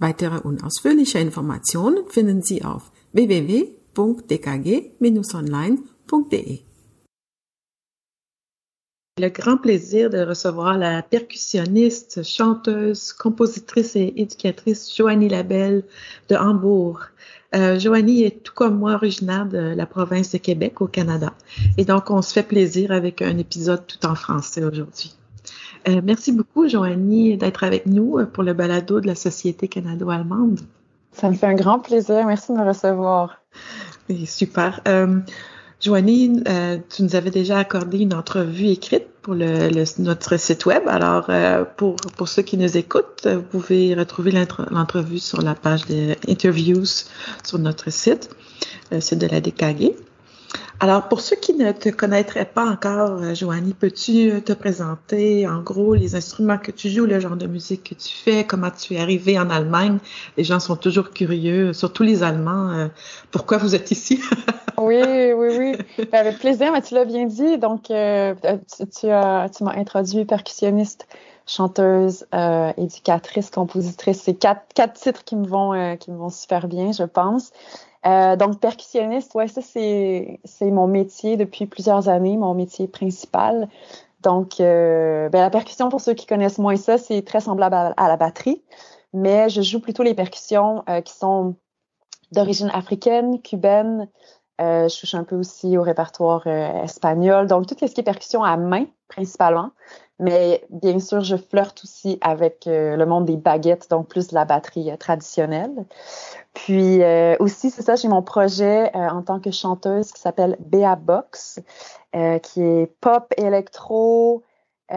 Weitere finden Sie auf www.dkg-online.de. Le grand plaisir de recevoir la percussionniste, chanteuse, compositrice et éducatrice Joanie Labelle de Hambourg. Euh, Joanie est tout comme moi originaire de la province de Québec au Canada. Et donc, on se fait plaisir avec un épisode tout en français aujourd'hui. Euh, merci beaucoup, Joanie, d'être avec nous euh, pour le balado de la Société canado-allemande. Ça me fait un grand plaisir. Merci de me recevoir. Super. Euh, Joanie, euh, tu nous avais déjà accordé une entrevue écrite pour le, le, notre site web. Alors, euh, pour, pour ceux qui nous écoutent, vous pouvez retrouver l'entrevue sur la page des interviews sur notre site, le site de la DKG. Alors, pour ceux qui ne te connaîtraient pas encore, euh, Joanie, peux-tu te présenter en gros les instruments que tu joues, le genre de musique que tu fais, comment tu es arrivé en Allemagne? Les gens sont toujours curieux, surtout les Allemands. Euh, pourquoi vous êtes ici? oui, oui, oui. Ben, avec plaisir, mais tu l'as bien dit. Donc, euh, tu, tu, as, tu m'as introduit percussionniste chanteuse, euh, éducatrice, compositrice. C'est quatre, quatre titres qui me vont euh, qui me vont super bien, je pense. Euh, donc, percussionniste, ouais, ça, c'est, mon métier depuis plusieurs années, mon métier principal. Donc, euh, ben, la percussion, pour ceux qui connaissent moins ça, c'est très semblable à, la batterie, mais je joue plutôt les percussions euh, qui sont d'origine africaine, cubaine. Euh, je touche un peu aussi au répertoire euh, espagnol. Donc, tout ce qui est percussion à main, principalement. Mais bien sûr, je flirte aussi avec euh, le monde des baguettes, donc plus la batterie traditionnelle. Puis aussi, c'est ça, j'ai mon projet en tant que chanteuse qui s'appelle Bea Box, qui est pop électro. j'ai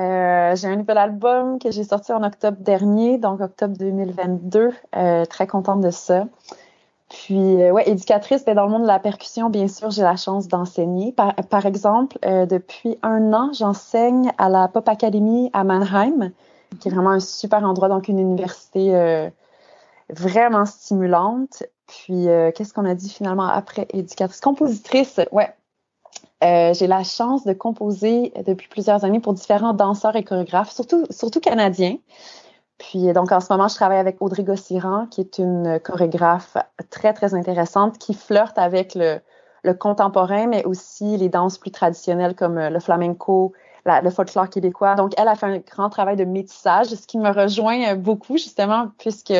un nouvel album que j'ai sorti en octobre dernier, donc octobre 2022. très contente de ça. Puis, euh, ouais, éducatrice, ben, dans le monde de la percussion, bien sûr, j'ai la chance d'enseigner. Par, exemple, euh, depuis un an, j'enseigne à la Pop Academy à Mannheim, qui est vraiment un super endroit, donc une université euh, vraiment stimulante. Puis, qu'est-ce qu'on a dit finalement après éducatrice? Compositrice, ouais. J'ai la chance de composer depuis plusieurs années pour différents danseurs et chorégraphes, surtout canadiens. Puis donc en ce moment, je travaille avec Audrey Gossiran, qui est une chorégraphe très, très intéressante, qui flirte avec le, contemporain, mais aussi les danses plus traditionnelles comme le flamenco, la, le folklore québécois. Donc, elle a fait un grand travail de métissage, ce qui me rejoint beaucoup, justement, puisque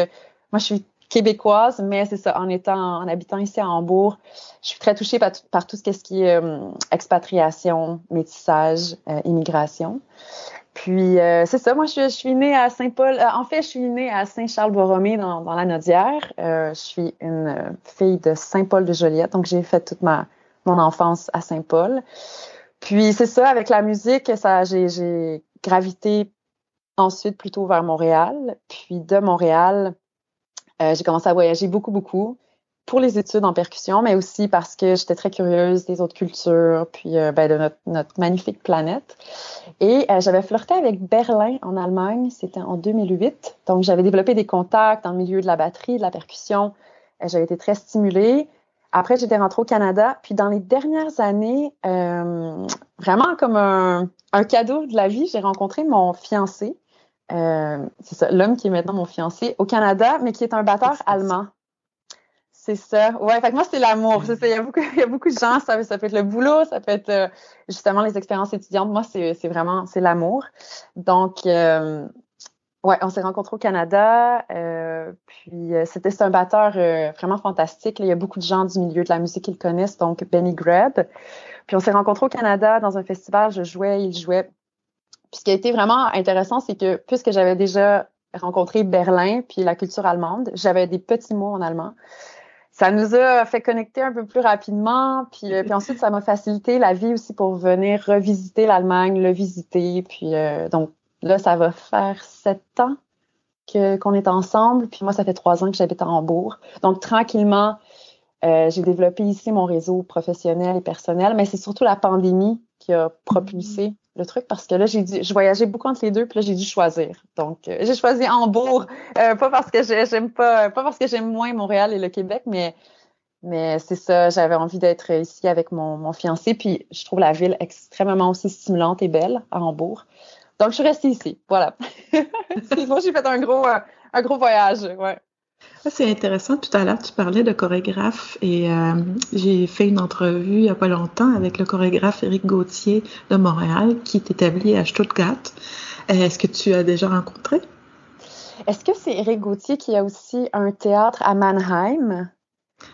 moi, je suis québécoise, mais c'est ça, en étant, en habitant ici à Hambourg, je suis très touchée par, tout ce qui est euh, expatriation, métissage, euh, immigration. Puis euh, c'est ça, moi je, je, suis née à Saint-Paul. Euh, en fait, je suis née à Saint-Charles-Borromée dans, dans, la Nodière. Euh, je suis une fille de Saint-Paul de Joliette, donc j'ai fait toute ma mon enfance à Saint-Paul. Puis c'est ça, avec la musique, ça j'ai gravité ensuite plutôt vers Montréal. Puis de Montréal, euh, j'ai commencé à voyager beaucoup, beaucoup pour les études en percussion, mais aussi parce que j'étais très curieuse des autres cultures, puis euh, ben, de notre, notre, magnifique planète. Et euh, j'avais flirté avec Berlin en Allemagne, c'était en 2008. Donc j'avais développé des contacts dans le milieu de la batterie, de la percussion. Euh, j'avais été très stimulée. Après, j'étais rentrée au Canada. Puis dans les dernières années, euh, vraiment comme un, un, cadeau de la vie, j'ai rencontré mon fiancé. c'est ça, l'homme qui est maintenant mon fiancé au Canada, mais qui est un batteur allemand. C'est ça. Ouais, fait que moi, c'est l'amour. C'est ça. Il y, a beaucoup, il y a beaucoup de gens, ça, ça peut être le boulot, ça peut être euh, justement les expériences étudiantes. Moi, c'est, c'est vraiment, c'est l'amour. Donc, euh, ouais, on s'est rencontrés au Canada. Euh, puis, euh, c'était, un batteur euh, vraiment fantastique. il y a beaucoup de gens du milieu de la musique qui le connaissent, donc Benny Greb. Puis, on s'est rencontrés au Canada dans un festival. Je jouais, il jouait. Puis, ce qui a été vraiment intéressant, c'est que puisque j'avais déjà rencontré Berlin puis la culture allemande, j'avais des petits mots en allemand ça nous a fait connecter un peu plus rapidement. Puis, euh, puis ensuite, ça m'a facilité la vie aussi pour venir revisiter l'Allemagne, le visiter. Puis euh, donc là, ça va faire sept ans qu'on est ensemble. Puis moi, ça fait trois ans que j'habite à Hambourg. Donc, tranquillement, euh, j'ai développé ici mon réseau professionnel et personnel, mais c'est surtout la pandémie qui a propulsé mm-hmm. le truc parce que là, j'ai dû, je voyageais beaucoup entre les deux, puis là, j'ai dû choisir. Donc, euh, j'ai choisi Hambourg, euh, pas parce que j'aime pas, pas parce que j'aime moins Montréal et le Québec, mais mais c'est ça, j'avais envie d'être ici avec mon, mon, fiancé, puis je trouve la ville extrêmement aussi stimulante et belle à Hambourg. Donc, je suis restée ici. Voilà. moi, j'ai fait un gros, un gros voyage. Ouais. C'est intéressant. Tout à l'heure, tu parlais de chorégraphe et euh, j'ai fait une entrevue il n'y a pas longtemps avec le chorégraphe Éric Gauthier de Montréal qui est établi à Stuttgart. Euh, est-ce que tu as déjà rencontré? Est-ce que c'est Éric Gauthier qui a aussi un théâtre à Mannheim?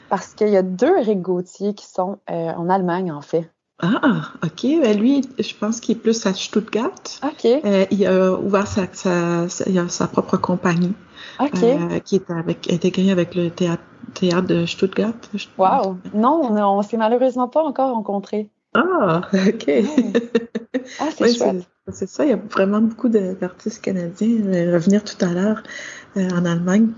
Parce qu'il y a deux Éric Gauthier qui sont euh, en Allemagne, en fait. Ah, OK. Ben lui, je pense qu'il est plus à Stuttgart. OK. il a ouvert sa, sa, sa propre compagnie. Euh, qui est avec, intégré avec le théâtre, théâtre de Stuttgart. Wow! Non, on ne s'est malheureusement pas encore rencontrés. Ah, OK. Ah, c'est chouette. C'est ça, il y a vraiment beaucoup d'artistes canadiens. Euh, revenir tout à l'heure euh, en Allemagne.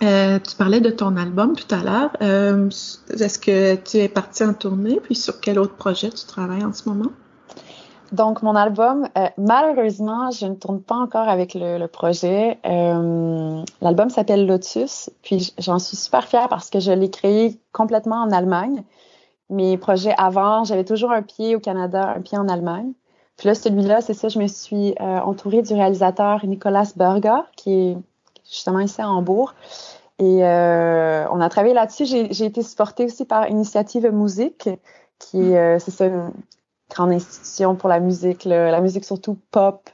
Tu parlais de ton album tout à l'heure. Est-ce que tu es parti en tournée? Puis sur quel autre projet tu travailles en ce moment? Donc, mon album, euh, malheureusement, je ne tourne pas encore avec le, projet. Euh, l'album s'appelle Lotus, puis j'en suis super fière parce que je l'ai créé complètement en Allemagne. Mes projets avant, j'avais toujours un pied au Canada, un pied en Allemagne. Puis là, celui-là, c'est ça, je me suis euh, entourée du réalisateur Nicolas Berger, qui est justement ici à Hambourg. Et on a travaillé là-dessus. J'ai été supportée aussi par Initiative Musique, qui est, c'est ça, une, grande institution pour la musique, la musique surtout pop,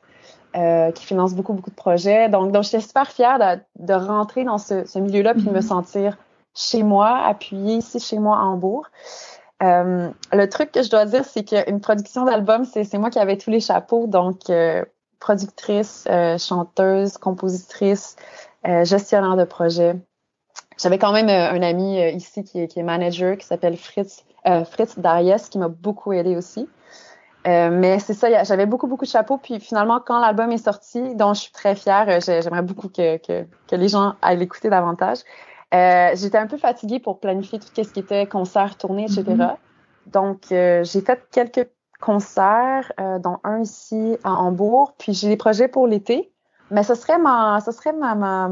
euh, qui finance beaucoup, beaucoup de projets. Donc, donc j'étais super fière de, de rentrer dans ce, ce milieu-là puis de me mm-hmm. sentir chez moi, appuyée ici chez moi à Hambourg. Euh, le truc que je dois dire, c'est qu'une production d'album, c'est moi qui avais tous les chapeaux. Donc, euh, productrice, euh, chanteuse, compositrice, euh, gestionnaire de projet. J'avais quand même un ami ici qui est, qui est manager, qui s'appelle Fritz, Fritz Darius, qui m'a beaucoup aidé aussi. Euh, mais c'est ça, j'avais beaucoup, beaucoup de chapeaux. Puis finalement, quand l'album est sorti, dont je suis très fière, euh, j'aimerais beaucoup que, que, que, les gens aillent l'écouter davantage. Euh, j'étais un peu fatiguée pour planifier tout ce qui était concert, tournée, etc. Mm-hmm. Donc, euh, j'ai fait quelques concerts, dont un ici à Hambourg. Puis j'ai des projets pour l'été. Mais ce serait ma, ce serait ma, ma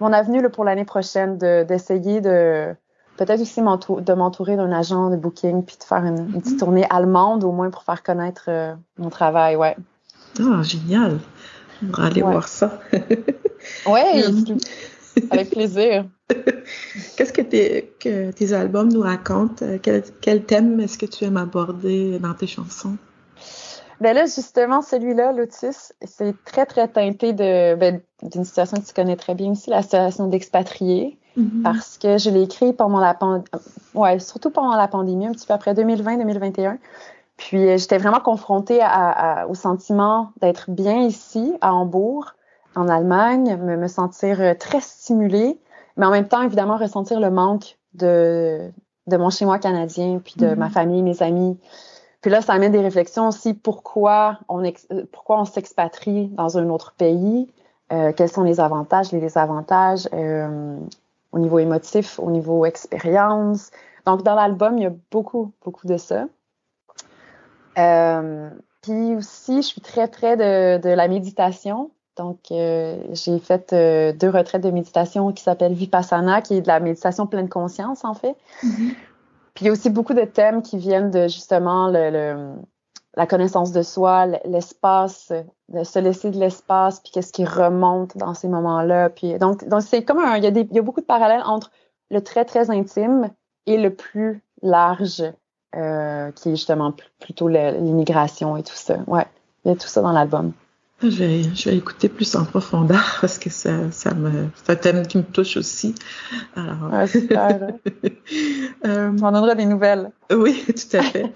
mon avenue pour l'année prochaine d'essayer de peut-être aussi de m'entourer d'un agent de booking puis de faire une, petite mm-hmm. tournée allemande au moins pour faire connaître euh, mon travail, ouais. Ah, génial. On va aller voir ça. oui, avec plaisir. Qu'est-ce que, que, tes albums nous racontent? Quel, quel thème est-ce que tu aimes aborder dans tes chansons? Ben là, justement, celui-là, Lotus, c'est très, très teinté de ben, d'une situation que tu connais très bien aussi, la situation d'expatriés. Mm-hmm. Parce que je l'ai écrit pendant la pandémie, ouais, surtout pendant la pandémie, un petit peu après 2020-2021. Puis euh, j'étais vraiment confrontée à, au sentiment d'être bien ici, à Hambourg, en Allemagne, me, me sentir euh, très stimulée, mais en même temps, évidemment, ressentir le manque de, de mon chez-moi canadien, puis de ma mm-hmm. famille, mes amis. Puis là, ça amène des réflexions aussi pourquoi on, pourquoi on s'expatrie dans un autre pays, euh, quels sont les avantages, les désavantages euh, au niveau émotif, au niveau expérience. Donc, dans l'album, il y a beaucoup, beaucoup de ça. Euh, puis aussi, je suis très près de, de la méditation. Donc, euh, j'ai fait euh, deux retraites de méditation qui s'appellent Vipassana, qui est de la méditation pleine conscience, en fait. Mm-hmm. Puis il y a aussi beaucoup de thèmes qui viennent de justement le, la connaissance de soi, l'espace, de se laisser de l'espace, puis qu'est-ce qui remonte dans ces moments-là. Puis donc, donc c'est comme un, il y, a des, il y a beaucoup de parallèles entre le très très intime et le plus large, euh, qui est justement plutôt l'immigration et tout ça. Ouais, il y a tout ça dans l'album. Je vais, je vais écouter plus en profondeur parce que ça, ça me, c'est un thème qui me touche aussi. Alors, ah, super. euh, On donnera des nouvelles. Oui, tout à fait.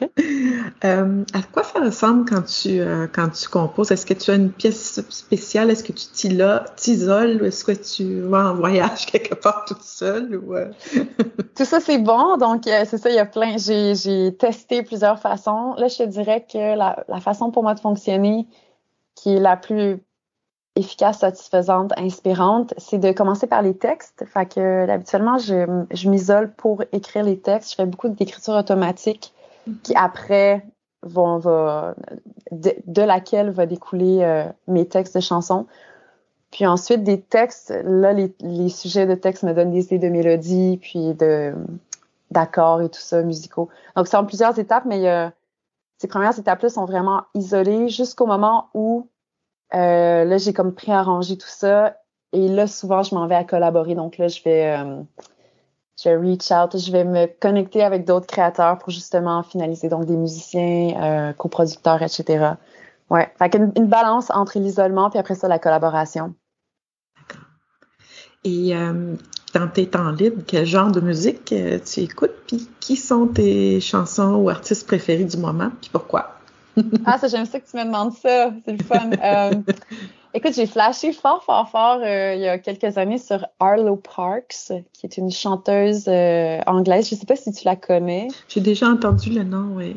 euh, à quoi ça ressemble quand tu, euh, quand tu composes? Est-ce que tu as une pièce spéciale? Est-ce que tu t'isoles ou est-ce que tu vas en voyage quelque part toute seule? Ou? Tout ça, c'est bon. Donc, c'est ça, il y a plein. J'ai, j'ai testé plusieurs façons. Là, je te dirais que la, la façon pour moi de fonctionner, qui est la plus efficace, satisfaisante, inspirante, c'est de commencer par les textes. Fait que habituellement, je, je m'isole pour écrire les textes. Je fais beaucoup d'écriture automatique qui après vont va de, de, laquelle va découler euh, mes textes de chansons. Puis ensuite des textes, là les, les sujets de textes me donnent des idées de mélodies, puis de d'accords et tout ça musicaux. Donc c'est en plusieurs étapes, mais euh, ces premières étapes-là sont vraiment isolées jusqu'au moment où euh, là, j'ai comme préarrangé tout ça. Et là, souvent, je m'en vais à collaborer. Donc là, je vais, euh, je vais reach out, je vais me connecter avec d'autres créateurs pour justement finaliser. Donc des musiciens, euh, coproducteurs, etc. Ouais. Fait une balance entre l'isolement puis après ça, la collaboration. Et euh, dans tes temps libres, quel genre de musique euh, tu écoutes? Puis qui sont tes chansons ou artistes préférés du moment? Puis pourquoi? ah, ça, j'aime ça que tu me demandes ça. C'est le fun. Euh, écoute, j'ai flashé fort, fort, fort euh, il y a quelques années sur Arlo Parks, qui est une chanteuse anglaise. Je sais pas si tu la connais. J'ai déjà entendu le nom, oui.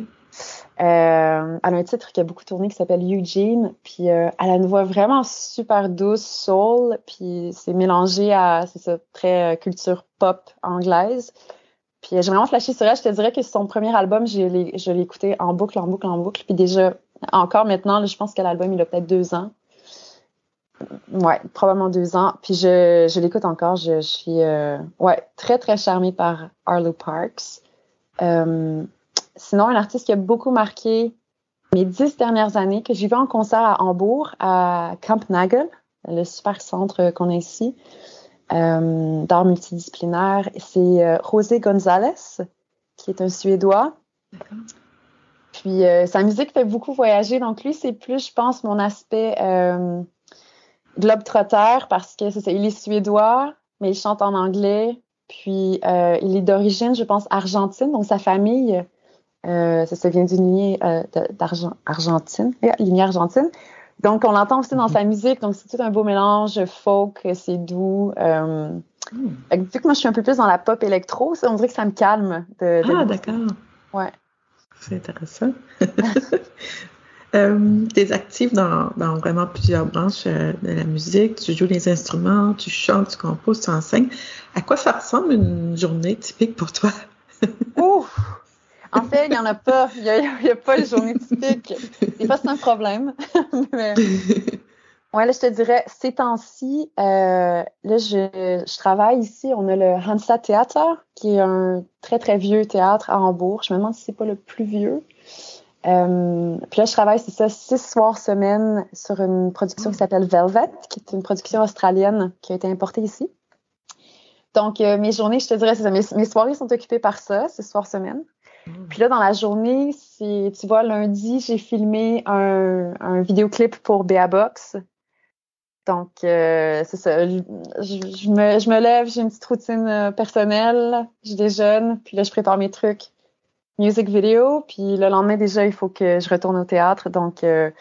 Euh, elle a un titre qui a beaucoup tourné qui s'appelle Eugene. Puis elle a une voix vraiment super douce, soul. Puis c'est mélangé à, c'est ça, très culture pop anglaise. Puis j'ai vraiment flashé sur elle. Je te dirais que son premier album, je l'ai écouté en boucle, en boucle, en boucle. Puis déjà, encore maintenant, je pense que l'album, il a peut-être deux ans. Ouais, probablement deux ans. Puis je, je l'écoute encore. Je, je suis euh, ouais, très, très charmée par Arlo Parks. Sinon, un artiste qui a beaucoup marqué mes dix dernières années, que j'ai vu en concert à Hambourg, à Camp Nagel, le super centre qu'on a ici euh, d'art multidisciplinaire. C'est euh, José González, qui est un Suédois. Puis euh, sa musique fait beaucoup voyager. Donc lui, c'est plus, je pense, mon aspect euh, globe-trotter parce que c'est ça, il est suédois, mais il chante en anglais. Puis euh, il est d'origine, je pense, argentine. Donc sa famille, euh, ça, ça vient d'une lignée d'Argentine, lignée argentine. Donc, on l'entend aussi dans sa musique. Donc, c'est tout un beau mélange folk, c'est doux. Euh, mm. Vu que moi, je suis un peu plus dans la pop électro, on dirait que ça me calme. De, de ah, d'accord. Ouais. C'est intéressant. euh, tu es active dans, dans, vraiment plusieurs branches euh, de la musique. Tu joues les instruments, tu chantes, tu composes, tu enseignes. À quoi ça ressemble une journée typique pour toi? Ouf! En fait, il n'y en a pas. Il n'y a, a, pas de journée typique. Des fois, c'est un problème. Mais... Ouais, là, je te dirais, ces temps-ci, euh, là, je, je, travaille ici. On a le Hansa Theater, qui est un très, très vieux théâtre à Hambourg. Je me demande si c'est pas le plus vieux. Euh, puis là, je travaille, c'est ça, six soirs semaine sur une production qui s'appelle Velvet, qui est une production australienne qui a été importée ici. Donc, euh, mes journées, je te dirais, c'est ça. Mes, mes, soirées sont occupées par ça, six soirs semaine. Puis là, dans la journée, si tu vois, lundi, j'ai filmé un, un vidéoclip pour Béa Box. Donc, euh, c'est ça. Je, je, me, je me lève, j'ai une petite routine euh, personnelle, je déjeune, puis là, je prépare mes trucs. Music video, puis le lendemain, déjà, il faut que je retourne au théâtre. Donc, euh,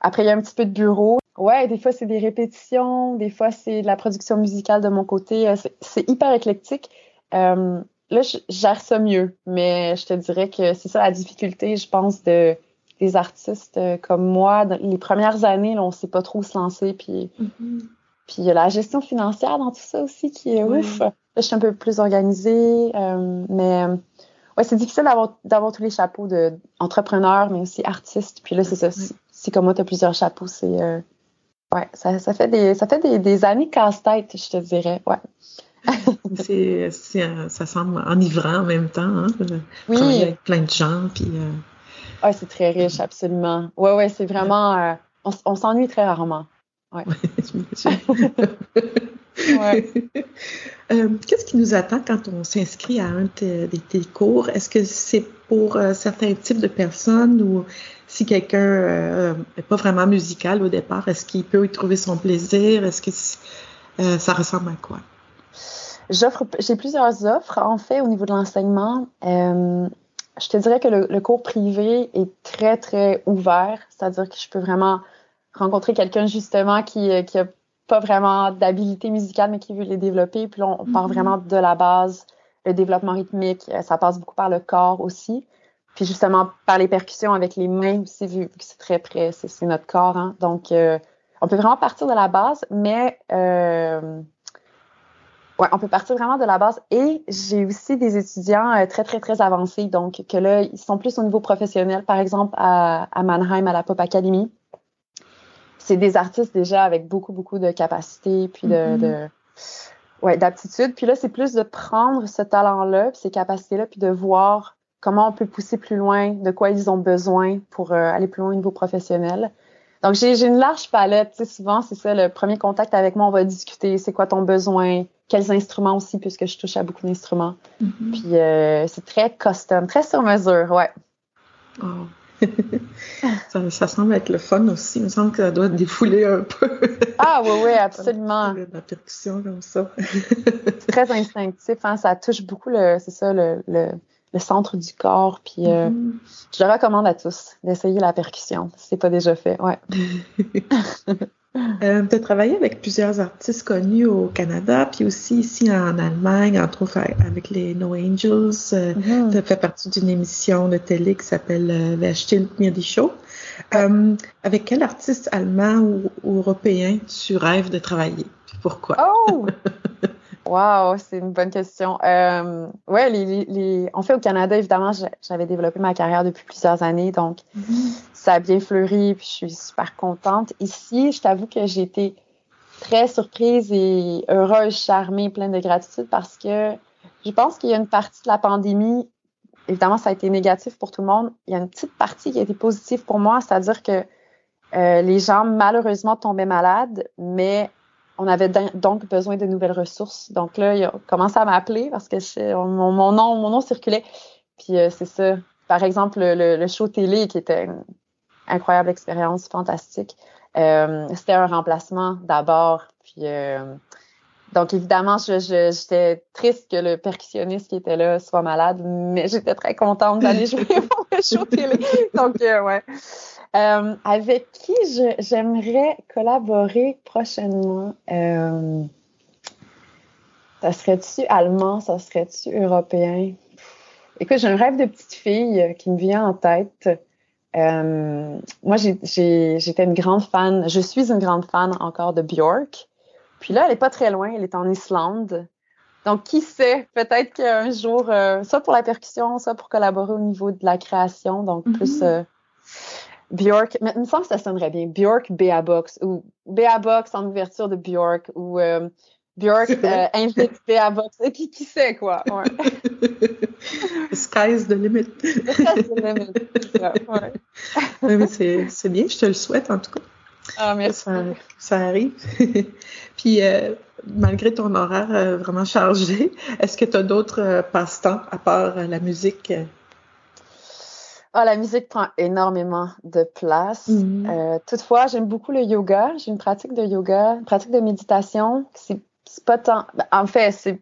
après, il y a un petit peu de bureau. Ouais, des fois, c'est des répétitions, des fois, c'est de la production musicale de mon côté. Euh, c'est hyper éclectique. Euh, là, je gère ça mieux, mais je te dirais que c'est ça la difficulté, je pense, de des artistes euh, comme moi. Dans les premières années, là, on sait pas trop où se lancer, puis mm-hmm. puis il y a la gestion financière dans tout ça aussi qui est ouf. Là, je suis un peu plus organisée, euh, mais ouais, c'est difficile d'avoir tous les chapeaux de entrepreneur, mais aussi artiste. Puis là, c'est ça. Si, si, comme moi, tu as plusieurs chapeaux, c'est euh, ouais, ça, ça fait des ça fait des, des années casse-tête, je te dirais. Ouais. c'est, ça semble enivrant en même temps, hein? Oui. Travailler avec plein de gens, puis. Euh... Ouais, c'est très riche, absolument. Ouais, ouais, c'est vraiment. Euh, on, on s'ennuie très rarement. Ouais. ouais. euh, qu'est-ce qui nous attend quand on s'inscrit à un de tes cours? Est-ce que c'est pour euh, certains types de personnes ou si quelqu'un euh, n'est pas vraiment musical au départ, est-ce qu'il peut y trouver son plaisir? Est-ce que euh, ça ressemble à quoi? J'offre, j'ai plusieurs offres en fait au niveau de l'enseignement. Euh, je te dirais que le, le, cours privé est très très ouvert, c'est-à-dire que je peux vraiment rencontrer quelqu'un justement qui qui a pas vraiment d'habilité musicale mais qui veut les développer. Puis là, on, part mm-hmm. vraiment de la base, le développement rythmique, euh, ça passe beaucoup par le corps aussi. Puis justement par les percussions avec les mains aussi vu que c'est très près, c'est notre corps. Hein. Donc euh, on peut vraiment partir de la base, mais euh, ouais, on peut partir vraiment de la base. Et j'ai aussi des étudiants euh, très, très, très avancés, donc que là, ils sont plus au niveau professionnel, par exemple à, à Mannheim, à la Pop Academy. C'est des artistes déjà avec beaucoup, beaucoup de capacités, puis de, Mhm. de ouais, d'aptitude. Puis là, c'est plus de prendre ce talent-là, puis ces capacités-là, puis de voir comment on peut pousser plus loin, de quoi ils ont besoin pour euh, aller plus loin au niveau professionnel. Donc, j'ai une large palette. Tu sais, souvent, c'est ça, le premier contact avec moi, on va discuter, c'est quoi ton besoin, quels instruments aussi, puisque je touche à beaucoup d'instruments. Mhm. Puis, euh, c'est très custom, très sur mesure, ouais. Oh. ça, ça semble être le fun aussi. Il me semble que ça doit défouler un peu. Ah oui, oui, absolument. La percussion comme ça. C'est très instinctif, hein, ça touche beaucoup le, c'est ça, le, le, le centre du corps. Puis, euh, Mhm. je le recommande à tous d'essayer la percussion, si c'est pas déjà fait, ouais. Euh, tu as travaillé avec plusieurs artistes connus au Canada, puis aussi ici en Allemagne, entre autres avec les No Angels. Euh, Mhm. Tu as fait partie d'une émission de télé qui s'appelle Wer stillt mir die Show. Euh, avec quel artiste allemand ou, ou européen tu rêves de travailler? Puis pourquoi? Oh! Wow, c'est une bonne question. Euh, ouais, les, les, en fait, au Canada, évidemment, j'a- j'avais développé ma carrière depuis plusieurs années, donc ça a bien fleuri, puis je suis super contente. Ici, je t'avoue que j'ai été très surprise et heureuse, charmée, pleine de gratitude parce que je pense qu'il y a une partie de la pandémie, évidemment, ça a été négatif pour tout le monde. Il y a une petite partie qui a été positive pour moi, c'est-à-dire que euh, les gens, malheureusement, tombaient malades, mais on avait donc besoin de nouvelles ressources. Donc là, ils ont commencé à m'appeler parce que je- mon, mon nom, mon nom circulait. Puis euh, c'est ça. Par exemple, le, le- show télé qui était une incroyable expérience, fantastique. Euh, c'était un remplacement d'abord. Puis euh, donc évidemment, j'étais triste que le percussionniste qui était là soit malade, mais j'étais très contente d'aller jouer pour le show télé. Donc euh, ouais. Euh, avec qui j'aimerais collaborer prochainement? Euh, ça serait-tu allemand? Ça serait-tu européen? Écoute, j'ai un rêve de petite fille euh, qui me vient en tête. Euh, moi, j'étais une grande fan, je suis une grande fan encore de Björk. Puis là, elle est pas très loin, elle est en Islande. Donc, qui sait, peut-être qu'un jour, euh, soit pour la percussion, soit pour collaborer au niveau de la création, donc Mhm. plus euh, Björk. Mais il me semble que ça sonnerait bien. Björk, Bea Box, ou Bea Box en ouverture de Björk, ou euh, Björk euh, invite Bea Box. Euh, Qui, qui sait, quoi? Ouais. Sky's the limit. C'est le même, c'est ça, ouais. Ouais, mais c'est c'est bien, je te le souhaite en tout cas. Ah, merci. Ça, ça arrive. Puis, euh, malgré ton horaire euh, vraiment chargé, est-ce que tu as d'autres euh, passe-temps à part euh, la musique? Ah, la musique prend énormément de place. Mhm. Euh, toutefois, j'aime beaucoup le yoga. J'ai une pratique de yoga, une pratique de méditation. C'est c'est pas tant. ben, En fait, c'est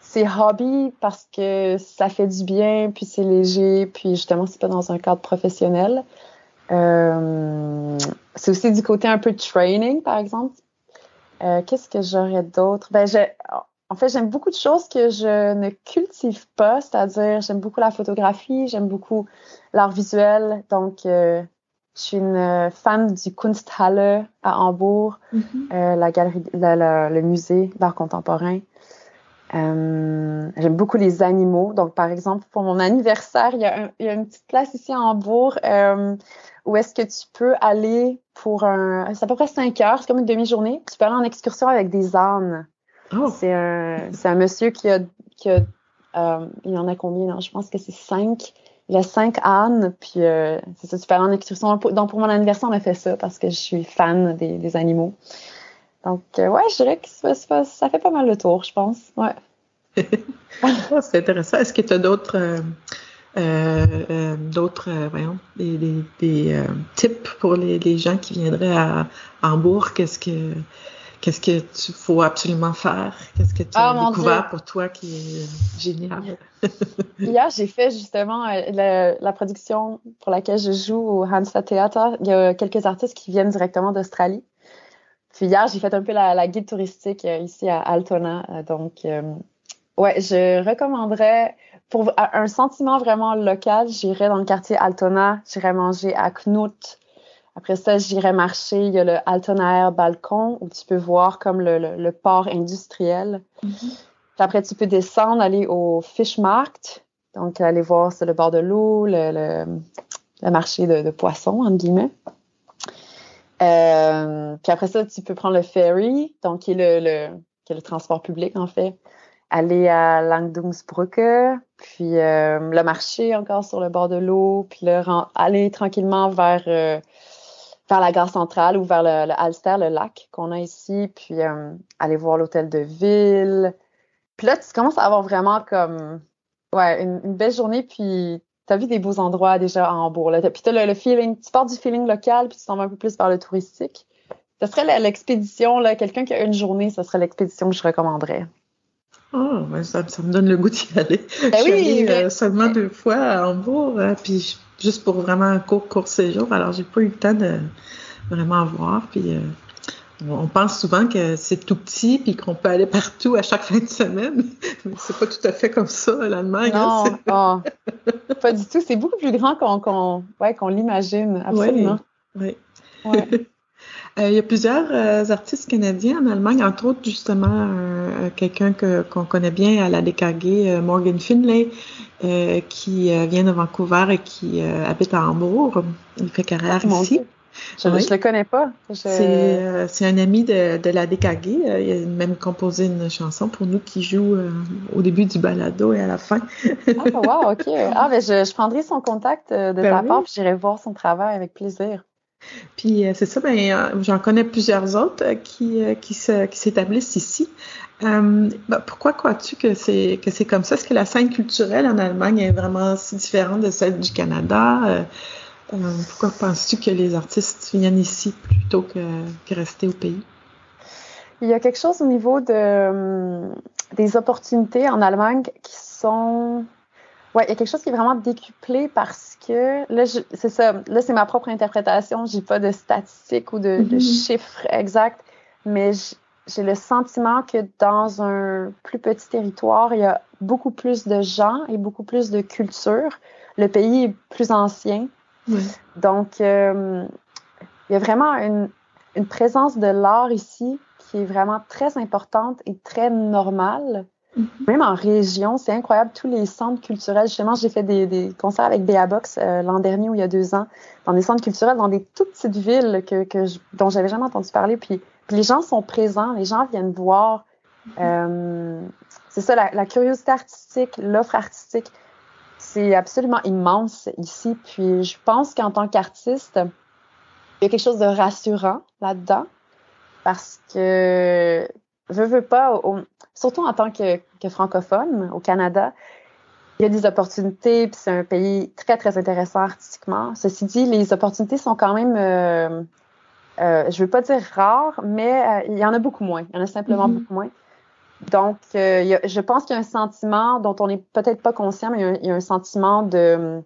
c'est hobby parce que ça fait du bien, puis c'est léger, puis justement, c'est pas dans un cadre professionnel. Euh, c'est aussi du côté un peu training, par exemple. Euh, Qu'est-ce que j'aurais d'autre? Ben, je, en fait, j'aime beaucoup de choses que je ne cultive pas, c'est-à-dire j'aime beaucoup la photographie, j'aime beaucoup l'art visuel. Donc, euh, je suis une euh, fan du Kunsthalle à Hambourg, Mhm. euh, la galerie, la- la- le musée d'art contemporain. Euh, j'aime beaucoup les animaux. Donc, par exemple, pour mon anniversaire, il y a, un- il y a une petite place ici à Hambourg euh, où est-ce que tu peux aller pour un... C'est à peu près 5 heures, c'est comme une demi-journée. Tu peux aller en excursion avec des ânes. Oh, C'est un, c'est un monsieur qui a, qui a euh, il y en a combien? Non, je pense que c'est cinq. Il a cinq ânes, puis euh, c'est ça, aller en excursion. Donc, pour mon anniversaire, on a fait ça parce que je suis fan des, des animaux. Donc, euh, ouais, je dirais que ça, ça- ça fait pas mal le tour, je pense. Ouais. Ah, c'est intéressant. Est-ce que tu as d'autres d'autres voyons, des, des, des tips pour les, les gens qui viendraient à Hambourg? Qu'est-ce que qu'est-ce que tu faut absolument faire? Qu'est-ce que tu Ah, as découvert pour toi qui est génial? Hier, j'ai fait justement euh, la, la production pour laquelle je joue au Hansa Theater. Il y a quelques artistes qui viennent directement d'Australie. Puis hier, j'ai fait un peu la, la guide touristique euh, ici à Altona. Euh, Donc, ouais, je recommanderais pour un sentiment vraiment local, j'irais dans le quartier Altona, j'irais manger à Knut. Après ça, j'irai marcher. Il y a le Altonair Balcon où tu peux voir comme le, le, port industriel. Mm-hmm. après, tu peux descendre, aller au Fishmarkt. Donc, aller voir sur le bord de l'eau, le, le, marché de, de poissons, entre guillemets. Euh, puis après ça, tu peux prendre le ferry, donc qui est le, le, qui est le transport public en fait. Aller à Langdungsbrücke, puis euh, le marché encore sur le bord de l'eau, puis aller tranquillement vers euh, vers la gare centrale ou vers le, le Alster, le lac qu'on a ici, puis euh, aller voir l'hôtel de ville. Puis là, tu commences à avoir vraiment comme ouais une, belle journée, puis tu as vu des beaux endroits déjà à Hambourg. Là. Puis tu le, le, feeling, tu pars du feeling local, puis tu t'en vas un peu plus vers le touristique. Ce serait l'expédition, quelqu'un qui a une journée, ce serait l'expédition que je recommanderais. Oh, ben ça, ça, me donne le goût d'y aller. Ben je oui, suis euh, seulement deux fois à Hambourg, euh, puis juste pour vraiment un court, court séjour. Alors, j'ai pas eu le temps de vraiment voir. Puis, euh, on pense souvent que c'est tout petit puis qu'on peut aller partout à chaque fin de semaine. Mais c'est pas tout à fait comme ça, l'Allemagne. Hein, non, pas du tout. C'est beaucoup plus grand qu'on ouais, qu'on l'imagine, absolument. Oui. Ouais. Euh, il y a plusieurs euh, artistes canadiens en Allemagne, entre autres justement euh, quelqu'un qu'on connaît bien à la DKG, Morgan Finlay, qui vient de Vancouver et qui habite à Hambourg. Il fait carrière ici. Je ne le connais pas. C'est un ami de, de la DKG. il a même composé une chanson pour nous qui joue au début du balado et à la fin. ah, wow, OK. Ah, ben, je, je prendrai son contact de ben ta part puis j'irai voir son travail avec plaisir. Puis euh, c'est ça, ben, euh, j'en connais plusieurs autres euh, qui, qui, s'établissent ici. Ben, pourquoi crois-tu que c'est que c'est comme ça? Est-ce que la scène culturelle en Allemagne est vraiment si différente de celle du Canada? pourquoi penses-tu que les artistes viennent ici plutôt que, que, rester au pays? Il y a quelque chose au niveau de, des opportunités en Allemagne qui sont Ouais, il y a quelque chose qui est vraiment décuplé parce que là, c'est ça. Là, c'est ma propre interprétation. J'ai pas de statistiques ou de, mm-hmm. chiffres exacts, mais j'ai le sentiment que dans un plus petit territoire, il y a beaucoup plus de gens et beaucoup plus de culture. Le pays est plus ancien. Donc, euh, il y a vraiment une, une présence de l'art ici qui est vraiment très importante et très normale. Mm-hmm. Même en région, c'est incroyable, tous les centres culturels. Justement, j'ai fait des, des, concerts avec Béa Box euh, l'an dernier ou il y a deux ans, dans des centres culturels, dans des toutes petites villes que, que je, dont j'avais jamais entendu parler. Puis, puis, les gens sont présents, les gens viennent voir. Mm-hmm. Euh, c'est ça, la, la, curiosité artistique, l'offre artistique, c'est absolument immense ici. Puis je pense qu'en tant qu'artiste, il y a quelque chose de rassurant là-dedans parce que veux, veux pas, surtout en tant que, que, francophone au Canada, il y a des opportunités, puis c'est un pays très, très intéressant artistiquement. Ceci dit, les opportunités sont quand même, euh, euh, je veux pas dire rares, mais euh, il y en a beaucoup moins. Il y en a simplement mm-hmm. beaucoup moins. Donc, euh, il y a, je pense qu'il y a un sentiment dont on n'est peut-être pas conscient, mais il y a un, il y a un sentiment de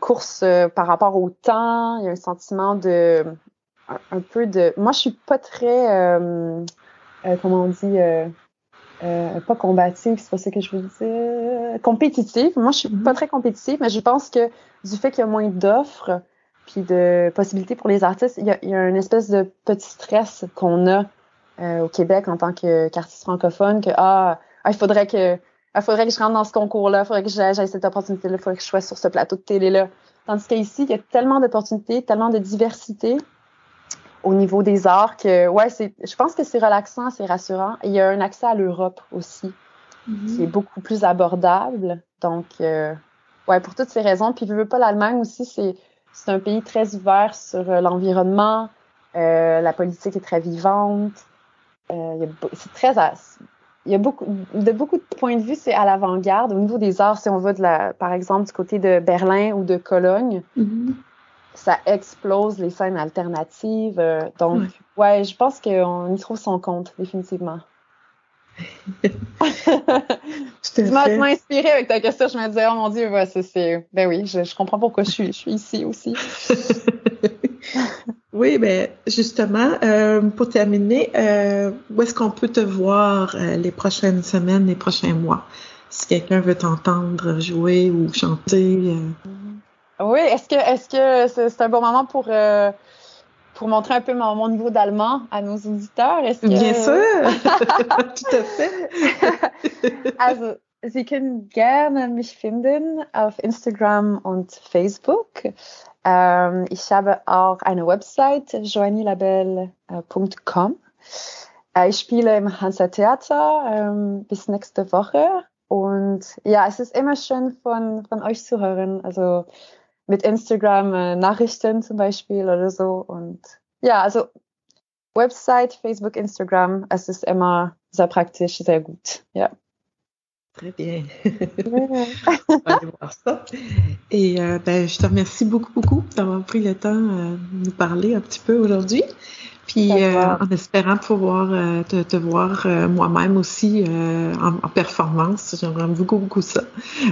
course par rapport au temps. Il y a un sentiment de un, peu de. Moi, je suis pas très euh, comment on dit, euh, euh, pas combative, c'est pas ça que je veux dire, compétitive. Moi, je suis pas mhm. très compétitive, mais je pense que du fait qu'il y a moins d'offres puis de possibilités pour les artistes, il y a, il y a une espèce de petit stress qu'on a au Québec en tant qu'artiste francophone, que ah, ah, il faudrait que il faudrait que je rentre dans ce concours-là, il faudrait que j'aille cette opportunité-là, il faudrait que je sois sur ce plateau de télé-là. Tandis qu'ici, il y a tellement d'opportunités, tellement de diversité au niveau des arts que, ouais, c'est, je pense que c'est relaxant, c'est rassurant. il y a un accès à l'Europe aussi, qui est beaucoup plus abordable. Donc, euh, ouais, pour toutes ces raisons. Puis, je veux pas l'Allemagne aussi, c'est, c'est un pays très ouvert sur euh, l'environnement. Euh, la politique est très vivante. Euh, c'est très, il y a beaucoup, de beaucoup de points de vue, c'est à l'avant-garde. Au niveau des arts, si on va de la, par exemple, du côté de Berlin ou de Cologne, mhm ça explose les scènes alternatives. Euh, donc, ouais. je pense qu'on y trouve son compte, définitivement. tu m'as inspiré avec ta question. Je me disais, oh mon Dieu, ouais, c'est. Ben oui, je, comprends pourquoi je suis, je suis ici aussi. oui, ben justement, euh, pour terminer, euh, où est-ce qu'on peut te voir les prochaines semaines, les prochains mois? Si quelqu'un veut t'entendre jouer ou chanter. Oui, est-ce que est-ce que c'est un bon moment pour euh, pour montrer un peu mon, mon niveau d'allemand à nos auditeurs? Que... Bien sûr, tout à fait. also, Sie können gerne mich finden auf Instagram und Facebook. Ähm, ich habe auch eine Website, joannilabel.com. Äh, ich spiele im Hansa Theater ähm, bis nächste Woche. Und ja, es ist immer schön von, von euch zu hören. Also mit Instagram äh, Nachrichten zum Beispiel oder so. Und ja, also Website, Facebook, Instagram, es ist immer sehr praktisch, sehr gut. Ja. Très bien. On voir ça. Et euh, ben, je te remercie beaucoup, beaucoup d'avoir pris le temps euh, de nous parler un petit peu aujourd'hui. Puis euh, en espérant pouvoir euh, te, te, voir euh, moi-même aussi en, en, performance. J'aimerais beaucoup, beaucoup ça.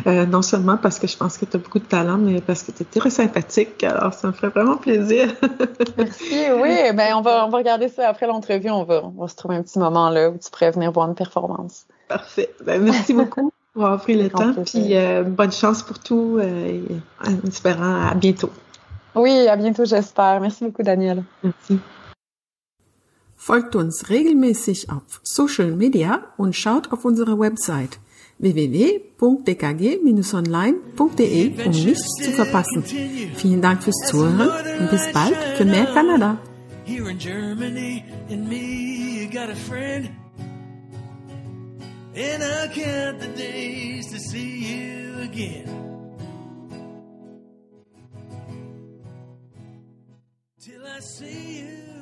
non seulement parce que je pense que tu as beaucoup de talent, mais parce que tu es très sympathique. Alors, ça me ferait vraiment plaisir. Merci. Oui, ben on va, on va regarder ça après l'entrevue. On va, on va se trouver un petit moment là où tu pourrais venir voir une performance. Parfait. Ben, merci beaucoup pour avoir pris le temps. Puis bonne chance pour tout. en espérant à bientôt. Oui, à bientôt, j'espère. Merci beaucoup, Daniel. Merci. Folgt uns regelmäßig auf Social Media und schaut auf unsere Website www.dkg-online.de, um nichts zu verpassen. Vielen Dank fürs Zuhören und bis bald für mehr Kanada. Here in Germany and me, you got a friend. And I count the days to see you again. Till I see